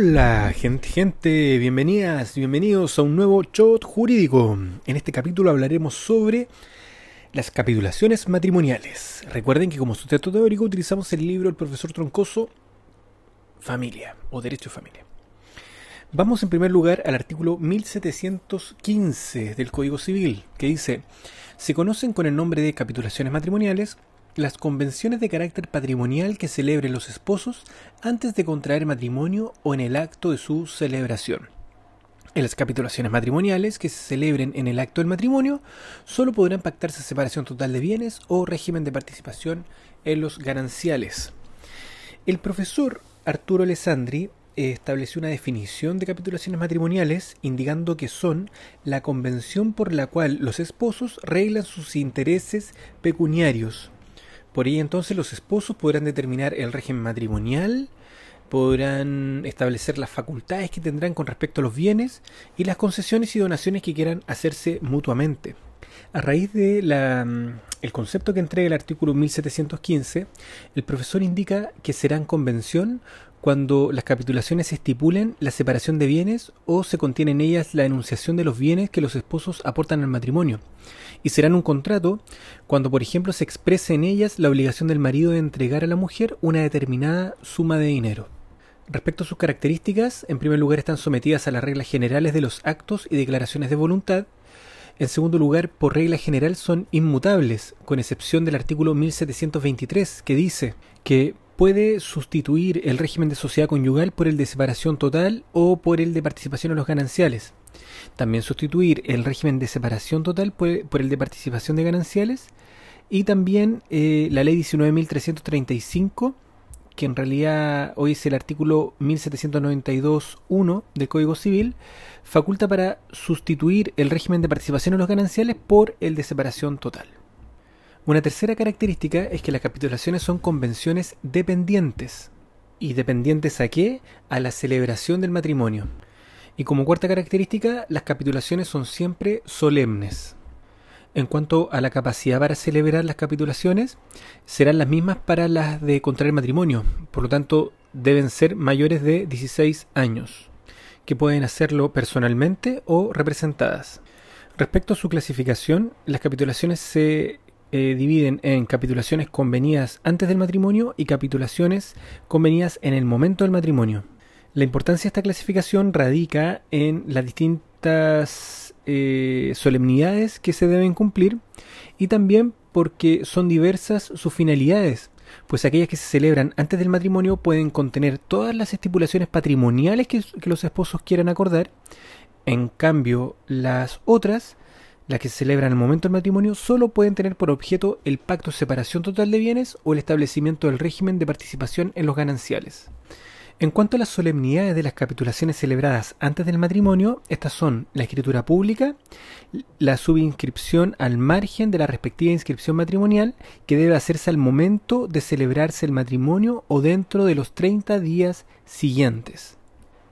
Hola, gente, gente, bienvenidas, bienvenidos a un nuevo shot jurídico. En este capítulo hablaremos sobre las capitulaciones matrimoniales. Recuerden que como sustento teórico utilizamos el libro del profesor Troncoso Familia o Derecho de Familia. Vamos en primer lugar al artículo 1715 del Código Civil, que dice, se conocen con el nombre de capitulaciones matrimoniales las convenciones de carácter patrimonial que celebren los esposos antes de contraer matrimonio o en el acto de su celebración. En las capitulaciones matrimoniales que se celebren en el acto del matrimonio, solo podrán pactarse separación total de bienes o régimen de participación en los gananciales. El profesor Arturo Alessandri estableció una definición de capitulaciones matrimoniales indicando que son la convención por la cual los esposos reglan sus intereses pecuniarios por ello entonces los esposos podrán determinar el régimen matrimonial, podrán establecer las facultades que tendrán con respecto a los bienes y las concesiones y donaciones que quieran hacerse mutuamente. A raíz de mm, concepto que entrega el artículo 1715, el profesor indica que serán convención cuando las capitulaciones estipulen la separación de bienes o se contiene en ellas la enunciación de los bienes que los esposos aportan al matrimonio, y serán un contrato cuando, por ejemplo, se exprese en ellas la obligación del marido de entregar a la mujer una determinada suma de dinero. Respecto a sus características, en primer lugar están sometidas a las reglas generales de los actos y declaraciones de voluntad, en segundo lugar, por regla general son inmutables, con excepción del artículo 1723, que dice que puede sustituir el régimen de sociedad conyugal por el de separación total o por el de participación en los gananciales. También sustituir el régimen de separación total por, el de participación de gananciales. Y también eh, la ley 19.335, que en realidad hoy es el artículo 1792.1 del Código Civil, faculta para sustituir el régimen de participación en los gananciales por el de separación total. Una tercera característica es que las capitulaciones son convenciones dependientes. ¿Y dependientes a qué? A la celebración del matrimonio. Y como cuarta característica, las capitulaciones son siempre solemnes. En cuanto a la capacidad para celebrar las capitulaciones, serán las mismas para las de contraer matrimonio, por lo tanto deben ser mayores de 16 años, que pueden hacerlo personalmente o representadas. Respecto a su clasificación, las capitulaciones se eh, dividen en capitulaciones convenidas antes del matrimonio y capitulaciones convenidas en el momento del matrimonio. La importancia de esta clasificación radica en las distintas eh, solemnidades que se deben cumplir y también porque son diversas sus finalidades, pues aquellas que se celebran antes del matrimonio pueden contener todas las estipulaciones patrimoniales que los esposos quieran acordar, en cambio las otras las que se celebran el momento del matrimonio solo pueden tener por objeto el pacto de separación total de bienes o el establecimiento del régimen de participación en los gananciales. En cuanto a las solemnidades de las capitulaciones celebradas antes del matrimonio, estas son la escritura pública, la subinscripción al margen de la respectiva inscripción matrimonial, que debe hacerse al momento de celebrarse el matrimonio o dentro de los 30 días siguientes.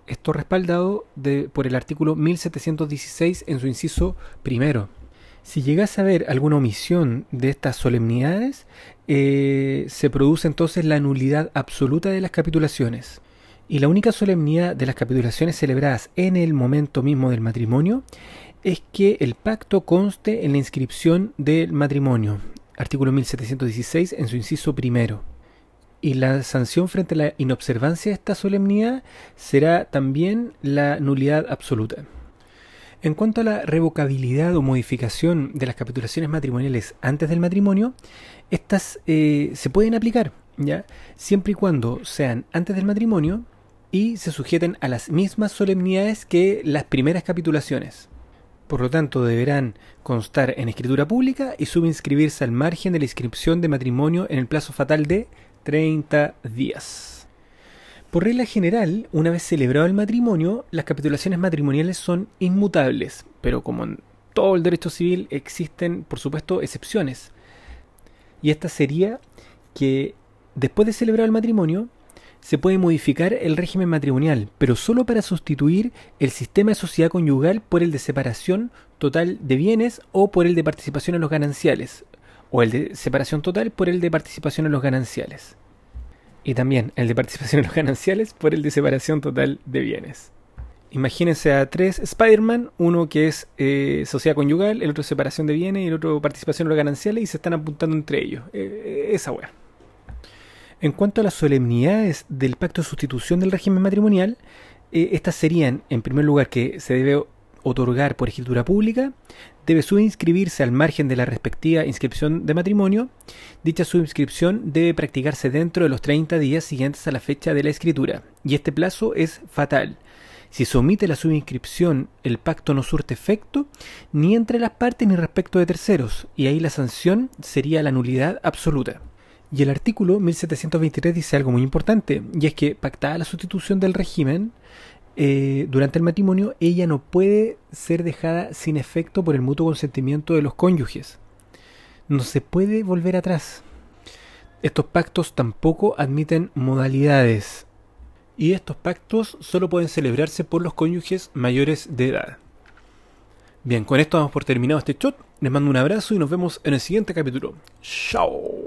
Esto respaldado por el artículo 1716 en su inciso primero. Si llegase a haber alguna omisión de estas solemnidades, eh, se produce entonces la nulidad absoluta de las capitulaciones. Y la única solemnidad de las capitulaciones celebradas en el momento mismo del matrimonio es que el pacto conste en la inscripción del matrimonio. Artículo 1716 en su inciso primero y la sanción frente a la inobservancia de esta solemnidad será también la nulidad absoluta. En cuanto a la revocabilidad o modificación de las capitulaciones matrimoniales antes del matrimonio, estas eh, se pueden aplicar, ¿ya? siempre y cuando sean antes del matrimonio y se sujeten a las mismas solemnidades que las primeras capitulaciones. Por lo tanto, deberán constar en escritura pública y subinscribirse al margen de la inscripción de matrimonio en el plazo fatal de 30 días. Por regla general, una vez celebrado el matrimonio, las capitulaciones matrimoniales son inmutables, pero como en todo el derecho civil existen, por supuesto, excepciones. Y esta sería que después de celebrar el matrimonio, se puede modificar el régimen matrimonial, pero solo para sustituir el sistema de sociedad conyugal por el de separación total de bienes o por el de participación en los gananciales, o el de separación total por el de participación en los gananciales. Y también el de participación en los gananciales por el de separación total de bienes. Imagínense a tres Spider-Man, uno que es eh, sociedad conyugal, el otro separación de bienes y el otro participación en los gananciales y se están apuntando entre ellos. Eh, esa weá. En cuanto a las solemnidades del pacto de sustitución del régimen matrimonial, eh, estas serían, en primer lugar, que se debe otorgar por escritura pública, debe subinscribirse al margen de la respectiva inscripción de matrimonio. Dicha subinscripción debe practicarse dentro de los 30 días siguientes a la fecha de la escritura, y este plazo es fatal. Si se omite la subinscripción, el pacto no surte efecto ni entre las partes ni respecto de terceros, y ahí la sanción sería la nulidad absoluta. Y el artículo 1723 dice algo muy importante, y es que pactada la sustitución del régimen, eh, durante el matrimonio, ella no puede ser dejada sin efecto por el mutuo consentimiento de los cónyuges. No se puede volver atrás. Estos pactos tampoco admiten modalidades. Y estos pactos solo pueden celebrarse por los cónyuges mayores de edad. Bien, con esto damos por terminado este shot. Les mando un abrazo y nos vemos en el siguiente capítulo. Chao.